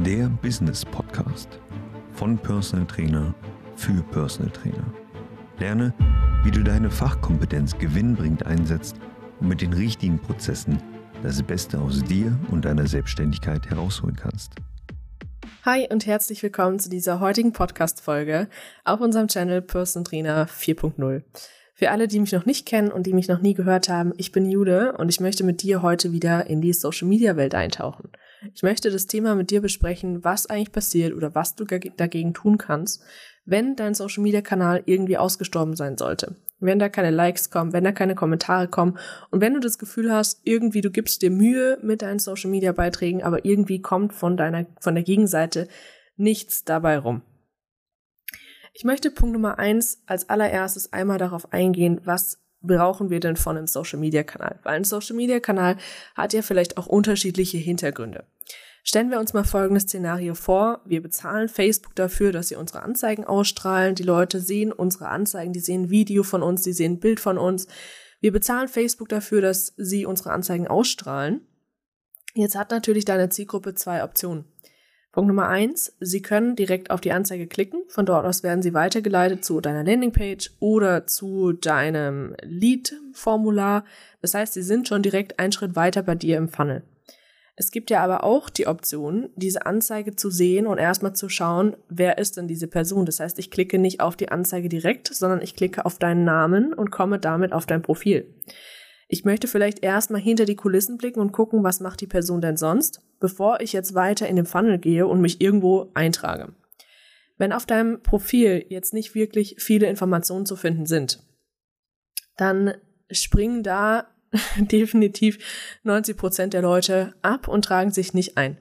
der Business Podcast von Personal Trainer für Personal Trainer. Lerne, wie du deine Fachkompetenz gewinnbringend einsetzt und mit den richtigen Prozessen das Beste aus dir und deiner Selbstständigkeit herausholen kannst. Hi und herzlich willkommen zu dieser heutigen Podcast-Folge auf unserem Channel Personal Trainer 4.0. Für alle, die mich noch nicht kennen und die mich noch nie gehört haben, ich bin Jude und ich möchte mit dir heute wieder in die Social Media Welt eintauchen. Ich möchte das Thema mit dir besprechen, was eigentlich passiert oder was du dagegen tun kannst, wenn dein Social Media Kanal irgendwie ausgestorben sein sollte. Wenn da keine Likes kommen, wenn da keine Kommentare kommen und wenn du das Gefühl hast, irgendwie du gibst dir Mühe mit deinen Social Media Beiträgen, aber irgendwie kommt von deiner, von der Gegenseite nichts dabei rum. Ich möchte Punkt Nummer eins als allererstes einmal darauf eingehen, was brauchen wir denn von einem Social Media Kanal? Weil ein Social Media Kanal hat ja vielleicht auch unterschiedliche Hintergründe. Stellen wir uns mal folgendes Szenario vor. Wir bezahlen Facebook dafür, dass sie unsere Anzeigen ausstrahlen. Die Leute sehen unsere Anzeigen, die sehen Video von uns, die sehen Bild von uns. Wir bezahlen Facebook dafür, dass sie unsere Anzeigen ausstrahlen. Jetzt hat natürlich deine Zielgruppe zwei Optionen. Punkt Nummer eins, Sie können direkt auf die Anzeige klicken. Von dort aus werden Sie weitergeleitet zu deiner Landingpage oder zu deinem Lead-Formular. Das heißt, Sie sind schon direkt einen Schritt weiter bei dir im Funnel. Es gibt ja aber auch die Option, diese Anzeige zu sehen und erstmal zu schauen, wer ist denn diese Person. Das heißt, ich klicke nicht auf die Anzeige direkt, sondern ich klicke auf deinen Namen und komme damit auf dein Profil. Ich möchte vielleicht erstmal hinter die Kulissen blicken und gucken, was macht die Person denn sonst, bevor ich jetzt weiter in den Funnel gehe und mich irgendwo eintrage. Wenn auf deinem Profil jetzt nicht wirklich viele Informationen zu finden sind, dann springen da definitiv 90 Prozent der Leute ab und tragen sich nicht ein.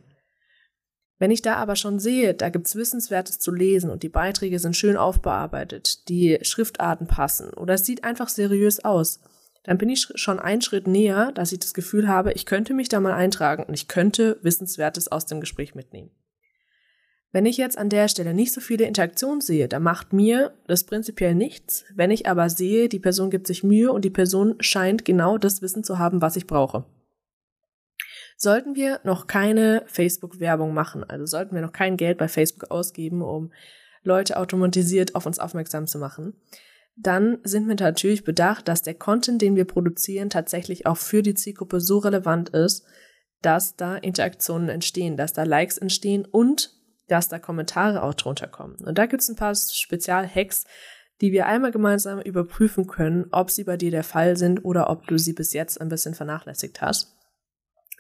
Wenn ich da aber schon sehe, da gibt's Wissenswertes zu lesen und die Beiträge sind schön aufbearbeitet, die Schriftarten passen oder es sieht einfach seriös aus, dann bin ich schon einen Schritt näher, dass ich das Gefühl habe, ich könnte mich da mal eintragen und ich könnte Wissenswertes aus dem Gespräch mitnehmen. Wenn ich jetzt an der Stelle nicht so viele Interaktionen sehe, dann macht mir das prinzipiell nichts. Wenn ich aber sehe, die Person gibt sich Mühe und die Person scheint genau das Wissen zu haben, was ich brauche. Sollten wir noch keine Facebook-Werbung machen, also sollten wir noch kein Geld bei Facebook ausgeben, um Leute automatisiert auf uns aufmerksam zu machen, dann sind wir natürlich bedacht, dass der Content, den wir produzieren, tatsächlich auch für die Zielgruppe so relevant ist, dass da Interaktionen entstehen, dass da Likes entstehen und dass da Kommentare auch drunter kommen. Und da gibt es ein paar Spezialhacks, die wir einmal gemeinsam überprüfen können, ob sie bei dir der Fall sind oder ob du sie bis jetzt ein bisschen vernachlässigt hast.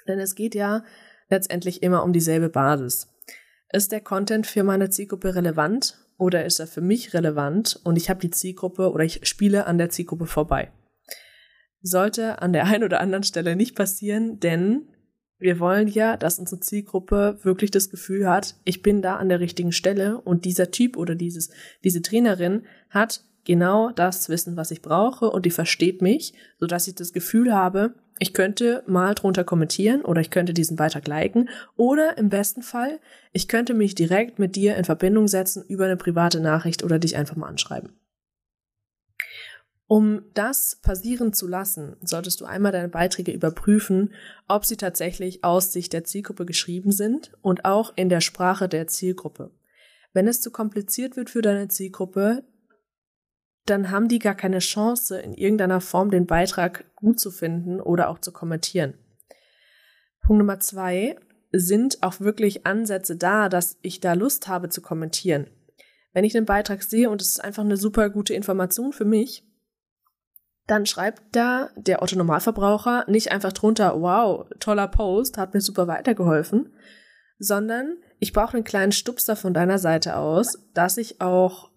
Denn es geht ja letztendlich immer um dieselbe Basis. Ist der Content für meine Zielgruppe relevant oder ist er für mich relevant und ich habe die Zielgruppe oder ich spiele an der Zielgruppe vorbei? Sollte an der einen oder anderen Stelle nicht passieren, denn wir wollen ja, dass unsere Zielgruppe wirklich das Gefühl hat, ich bin da an der richtigen Stelle und dieser Typ oder dieses, diese Trainerin hat genau das Wissen, was ich brauche und die versteht mich, so dass ich das Gefühl habe, ich könnte mal drunter kommentieren oder ich könnte diesen Beitrag liken oder im besten Fall, ich könnte mich direkt mit dir in Verbindung setzen über eine private Nachricht oder dich einfach mal anschreiben. Um das passieren zu lassen, solltest du einmal deine Beiträge überprüfen, ob sie tatsächlich aus Sicht der Zielgruppe geschrieben sind und auch in der Sprache der Zielgruppe. Wenn es zu kompliziert wird für deine Zielgruppe, dann haben die gar keine Chance, in irgendeiner Form den Beitrag gut zu finden oder auch zu kommentieren. Punkt Nummer zwei sind auch wirklich Ansätze da, dass ich da Lust habe zu kommentieren. Wenn ich einen Beitrag sehe und es ist einfach eine super gute Information für mich, dann schreibt da der Otto Normalverbraucher nicht einfach drunter, wow, toller Post, hat mir super weitergeholfen, sondern ich brauche einen kleinen Stupser von deiner Seite aus, dass ich auch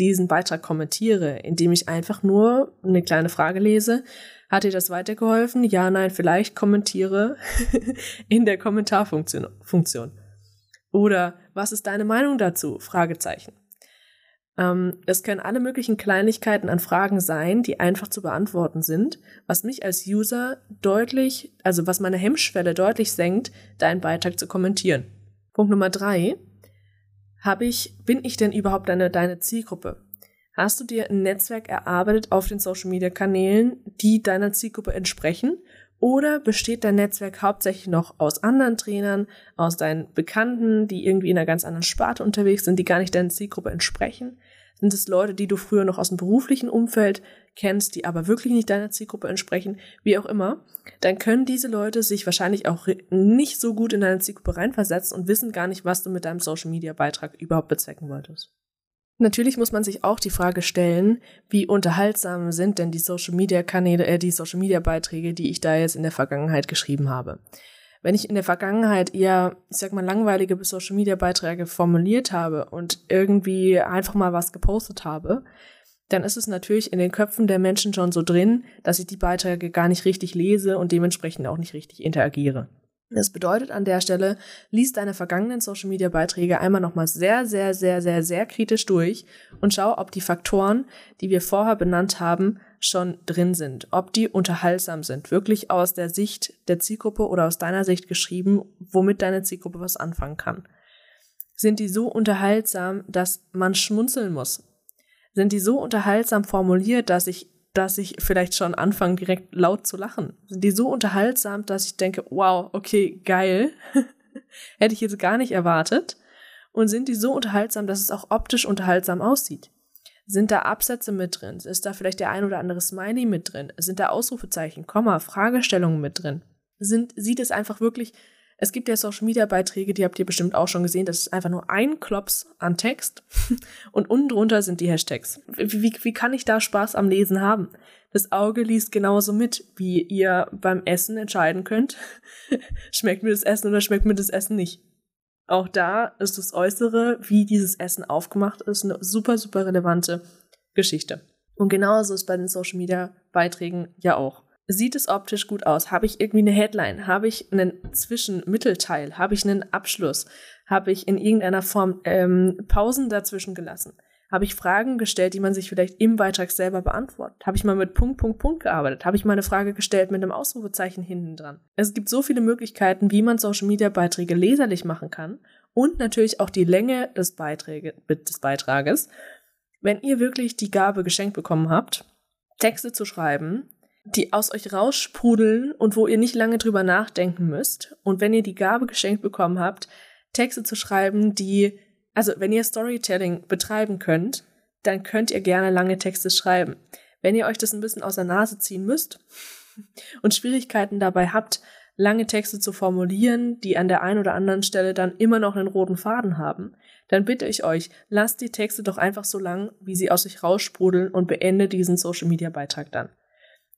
diesen Beitrag kommentiere, indem ich einfach nur eine kleine Frage lese. Hat dir das weitergeholfen? Ja, nein, vielleicht kommentiere in der Kommentarfunktion. Funktion. Oder was ist deine Meinung dazu? Fragezeichen. Ähm, es können alle möglichen Kleinigkeiten an Fragen sein, die einfach zu beantworten sind, was mich als User deutlich, also was meine Hemmschwelle deutlich senkt, deinen Beitrag zu kommentieren. Punkt Nummer drei. Habe ich, bin ich denn überhaupt deine, deine Zielgruppe? Hast du dir ein Netzwerk erarbeitet auf den Social Media Kanälen, die deiner Zielgruppe entsprechen? Oder besteht dein Netzwerk hauptsächlich noch aus anderen Trainern, aus deinen Bekannten, die irgendwie in einer ganz anderen Sparte unterwegs sind, die gar nicht deiner Zielgruppe entsprechen? Sind es Leute, die du früher noch aus dem beruflichen Umfeld kennst, die aber wirklich nicht deiner Zielgruppe entsprechen, wie auch immer? Dann können diese Leute sich wahrscheinlich auch nicht so gut in deine Zielgruppe reinversetzen und wissen gar nicht, was du mit deinem Social Media Beitrag überhaupt bezwecken wolltest. Natürlich muss man sich auch die Frage stellen, wie unterhaltsam sind denn die Social Media Kanäle, äh, die Social Media Beiträge, die ich da jetzt in der Vergangenheit geschrieben habe. Wenn ich in der Vergangenheit eher, ich sag mal, langweilige Social Media Beiträge formuliert habe und irgendwie einfach mal was gepostet habe, dann ist es natürlich in den Köpfen der Menschen schon so drin, dass ich die Beiträge gar nicht richtig lese und dementsprechend auch nicht richtig interagiere. Das bedeutet an der Stelle, lies deine vergangenen Social Media Beiträge einmal nochmal sehr, sehr, sehr, sehr, sehr kritisch durch und schau, ob die Faktoren, die wir vorher benannt haben, schon drin sind, ob die unterhaltsam sind, wirklich aus der Sicht der Zielgruppe oder aus deiner Sicht geschrieben, womit deine Zielgruppe was anfangen kann. Sind die so unterhaltsam, dass man schmunzeln muss? Sind die so unterhaltsam formuliert, dass ich dass ich vielleicht schon anfange, direkt laut zu lachen. Sind die so unterhaltsam, dass ich denke, wow, okay, geil. Hätte ich jetzt gar nicht erwartet. Und sind die so unterhaltsam, dass es auch optisch unterhaltsam aussieht? Sind da Absätze mit drin? Ist da vielleicht der ein oder andere Smiley mit drin? Sind da Ausrufezeichen, Komma, Fragestellungen mit drin? Sind, sieht es einfach wirklich es gibt ja Social Media Beiträge, die habt ihr bestimmt auch schon gesehen. Das ist einfach nur ein Klops an Text und unten drunter sind die Hashtags. Wie, wie, wie kann ich da Spaß am Lesen haben? Das Auge liest genauso mit, wie ihr beim Essen entscheiden könnt. schmeckt mir das Essen oder schmeckt mir das Essen nicht? Auch da ist das Äußere, wie dieses Essen aufgemacht ist, eine super, super relevante Geschichte. Und genauso ist bei den Social Media Beiträgen ja auch. Sieht es optisch gut aus? Habe ich irgendwie eine Headline? Habe ich einen Zwischenmittelteil? Habe ich einen Abschluss? Habe ich in irgendeiner Form ähm, Pausen dazwischen gelassen? Habe ich Fragen gestellt, die man sich vielleicht im Beitrag selber beantwortet? Habe ich mal mit Punkt, Punkt, Punkt gearbeitet? Habe ich mal eine Frage gestellt mit einem Ausrufezeichen hinten dran? Es gibt so viele Möglichkeiten, wie man Social Media Beiträge leserlich machen kann und natürlich auch die Länge des, Beiträge, des Beitrages. Wenn ihr wirklich die Gabe geschenkt bekommen habt, Texte zu schreiben, die aus euch raussprudeln und wo ihr nicht lange drüber nachdenken müsst. Und wenn ihr die Gabe geschenkt bekommen habt, Texte zu schreiben, die, also wenn ihr Storytelling betreiben könnt, dann könnt ihr gerne lange Texte schreiben. Wenn ihr euch das ein bisschen aus der Nase ziehen müsst und Schwierigkeiten dabei habt, lange Texte zu formulieren, die an der einen oder anderen Stelle dann immer noch einen roten Faden haben, dann bitte ich euch, lasst die Texte doch einfach so lang, wie sie aus sich raussprudeln und beende diesen Social Media Beitrag dann.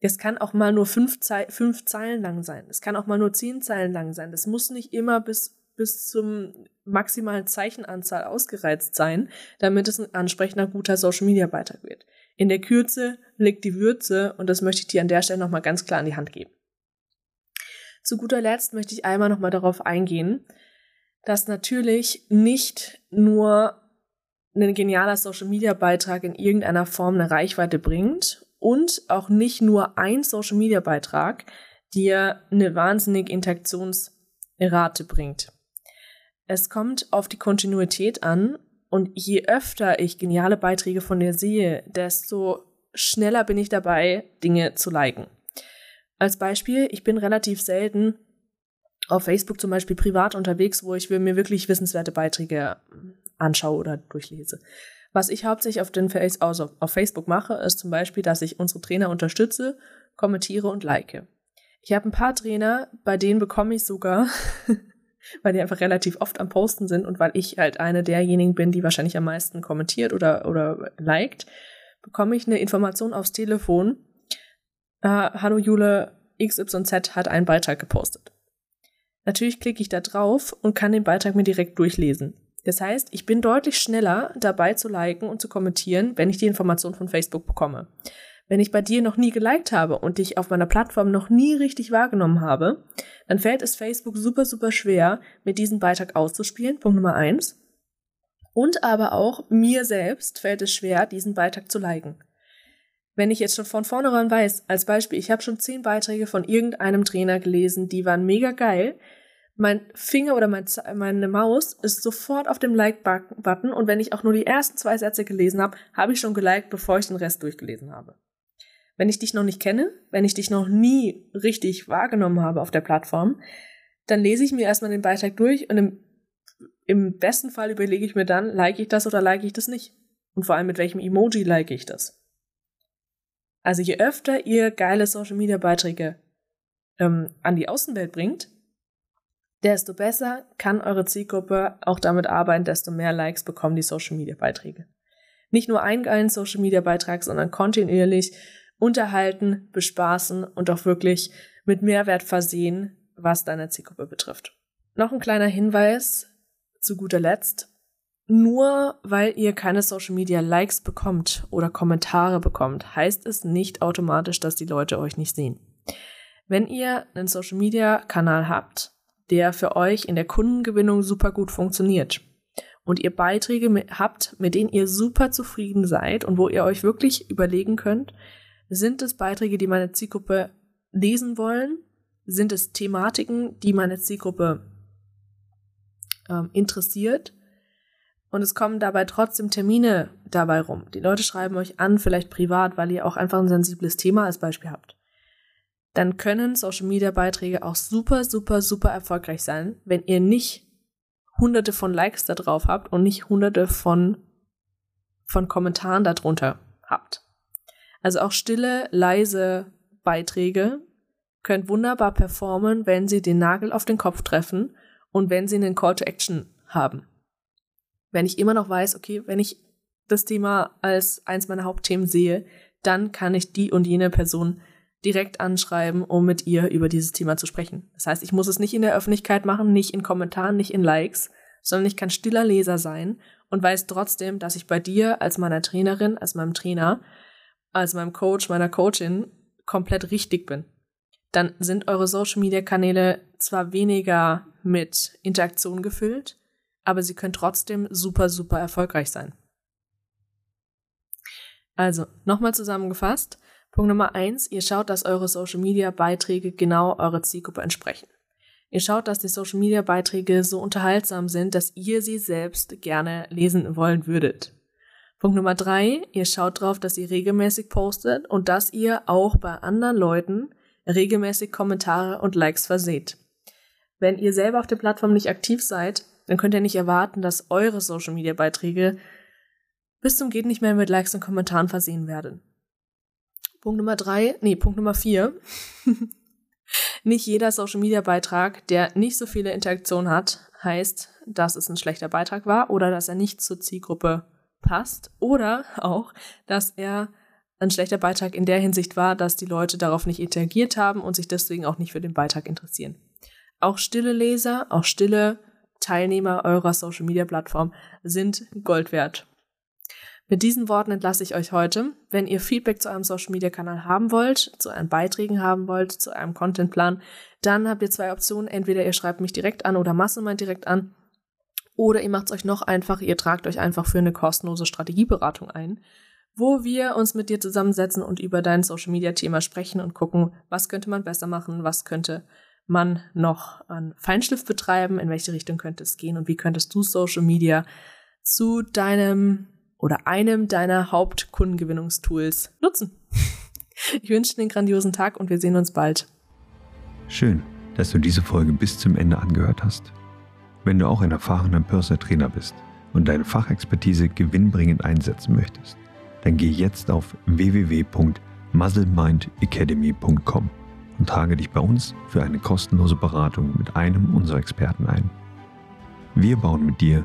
Es kann auch mal nur fünf, Ze fünf Zeilen lang sein. Es kann auch mal nur zehn Zeilen lang sein. Das muss nicht immer bis, bis zum maximalen Zeichenanzahl ausgereizt sein, damit es ein ansprechender, guter Social Media Beitrag wird. In der Kürze liegt die Würze und das möchte ich dir an der Stelle nochmal ganz klar an die Hand geben. Zu guter Letzt möchte ich einmal nochmal darauf eingehen, dass natürlich nicht nur ein genialer Social Media Beitrag in irgendeiner Form eine Reichweite bringt und auch nicht nur ein Social Media Beitrag dir eine wahnsinnige Interaktionsrate bringt. Es kommt auf die Kontinuität an und je öfter ich geniale Beiträge von dir sehe, desto schneller bin ich dabei, Dinge zu liken. Als Beispiel, ich bin relativ selten auf Facebook zum Beispiel privat unterwegs, wo ich mir wirklich wissenswerte Beiträge anschaue oder durchlese. Was ich hauptsächlich auf, den Face also auf Facebook mache, ist zum Beispiel, dass ich unsere Trainer unterstütze, kommentiere und like. Ich habe ein paar Trainer, bei denen bekomme ich sogar, weil die einfach relativ oft am Posten sind und weil ich halt eine derjenigen bin, die wahrscheinlich am meisten kommentiert oder, oder liked, bekomme ich eine Information aufs Telefon. Äh, Hallo Jule, XYZ hat einen Beitrag gepostet. Natürlich klicke ich da drauf und kann den Beitrag mir direkt durchlesen. Das heißt, ich bin deutlich schneller dabei zu liken und zu kommentieren, wenn ich die Information von Facebook bekomme. Wenn ich bei dir noch nie geliked habe und dich auf meiner Plattform noch nie richtig wahrgenommen habe, dann fällt es Facebook super, super schwer, mir diesen Beitrag auszuspielen. Punkt Nummer eins. Und aber auch mir selbst fällt es schwer, diesen Beitrag zu liken. Wenn ich jetzt schon von vornherein weiß, als Beispiel, ich habe schon zehn Beiträge von irgendeinem Trainer gelesen, die waren mega geil, mein Finger oder mein, meine Maus ist sofort auf dem Like-Button und wenn ich auch nur die ersten zwei Sätze gelesen habe, habe ich schon geliked, bevor ich den Rest durchgelesen habe. Wenn ich dich noch nicht kenne, wenn ich dich noch nie richtig wahrgenommen habe auf der Plattform, dann lese ich mir erstmal den Beitrag durch und im, im besten Fall überlege ich mir dann, like ich das oder like ich das nicht. Und vor allem mit welchem Emoji like ich das. Also je öfter ihr geile Social Media Beiträge ähm, an die Außenwelt bringt, desto besser kann eure Zielgruppe auch damit arbeiten, desto mehr Likes bekommen die Social Media Beiträge. Nicht nur einen geilen Social Media Beitrag, sondern kontinuierlich unterhalten, bespaßen und auch wirklich mit Mehrwert versehen, was deine Zielgruppe betrifft. Noch ein kleiner Hinweis zu guter Letzt. Nur weil ihr keine Social Media Likes bekommt oder Kommentare bekommt, heißt es nicht automatisch, dass die Leute euch nicht sehen. Wenn ihr einen Social Media Kanal habt, der für euch in der Kundengewinnung super gut funktioniert und ihr Beiträge habt, mit denen ihr super zufrieden seid und wo ihr euch wirklich überlegen könnt, sind es Beiträge, die meine Zielgruppe lesen wollen? Sind es Thematiken, die meine Zielgruppe ähm, interessiert? Und es kommen dabei trotzdem Termine dabei rum. Die Leute schreiben euch an, vielleicht privat, weil ihr auch einfach ein sensibles Thema als Beispiel habt. Dann können Social Media Beiträge auch super, super, super erfolgreich sein, wenn ihr nicht hunderte von Likes da drauf habt und nicht hunderte von, von Kommentaren darunter habt. Also auch stille, leise Beiträge können wunderbar performen, wenn sie den Nagel auf den Kopf treffen und wenn sie einen Call to Action haben wenn ich immer noch weiß, okay, wenn ich das Thema als eins meiner Hauptthemen sehe, dann kann ich die und jene Person direkt anschreiben, um mit ihr über dieses Thema zu sprechen. Das heißt, ich muss es nicht in der Öffentlichkeit machen, nicht in Kommentaren, nicht in Likes, sondern ich kann stiller Leser sein und weiß trotzdem, dass ich bei dir als meiner Trainerin, als meinem Trainer, als meinem Coach, meiner Coachin komplett richtig bin. Dann sind eure Social Media Kanäle zwar weniger mit Interaktion gefüllt, aber sie können trotzdem super, super erfolgreich sein. Also, nochmal zusammengefasst. Punkt Nummer eins, ihr schaut, dass eure Social Media Beiträge genau eurer Zielgruppe entsprechen. Ihr schaut, dass die Social Media Beiträge so unterhaltsam sind, dass ihr sie selbst gerne lesen wollen würdet. Punkt Nummer drei, ihr schaut darauf, dass ihr regelmäßig postet und dass ihr auch bei anderen Leuten regelmäßig Kommentare und Likes verseht. Wenn ihr selber auf der Plattform nicht aktiv seid, dann könnt ihr nicht erwarten, dass eure Social Media Beiträge bis zum geht nicht mehr mit Likes und Kommentaren versehen werden. Punkt Nummer drei, nee, Punkt Nummer vier. nicht jeder Social Media Beitrag, der nicht so viele Interaktionen hat, heißt, dass es ein schlechter Beitrag war oder dass er nicht zur Zielgruppe passt oder auch, dass er ein schlechter Beitrag in der Hinsicht war, dass die Leute darauf nicht interagiert haben und sich deswegen auch nicht für den Beitrag interessieren. Auch stille Leser, auch stille Teilnehmer eurer Social Media Plattform sind Gold wert. Mit diesen Worten entlasse ich euch heute. Wenn ihr Feedback zu einem Social Media Kanal haben wollt, zu euren Beiträgen haben wollt, zu einem Contentplan, dann habt ihr zwei Optionen. Entweder ihr schreibt mich direkt an oder Mastermind direkt an. Oder ihr macht es euch noch einfacher, ihr tragt euch einfach für eine kostenlose Strategieberatung ein, wo wir uns mit dir zusammensetzen und über dein Social Media Thema sprechen und gucken, was könnte man besser machen, was könnte man noch an Feinschliff betreiben? In welche Richtung könnte es gehen? Und wie könntest du Social Media zu deinem oder einem deiner Hauptkundengewinnungstools nutzen? Ich wünsche dir einen grandiosen Tag und wir sehen uns bald. Schön, dass du diese Folge bis zum Ende angehört hast. Wenn du auch ein erfahrener Personal Trainer bist und deine Fachexpertise gewinnbringend einsetzen möchtest, dann geh jetzt auf www.muzzlemindacademy.com und trage dich bei uns für eine kostenlose Beratung mit einem unserer Experten ein. Wir bauen mit dir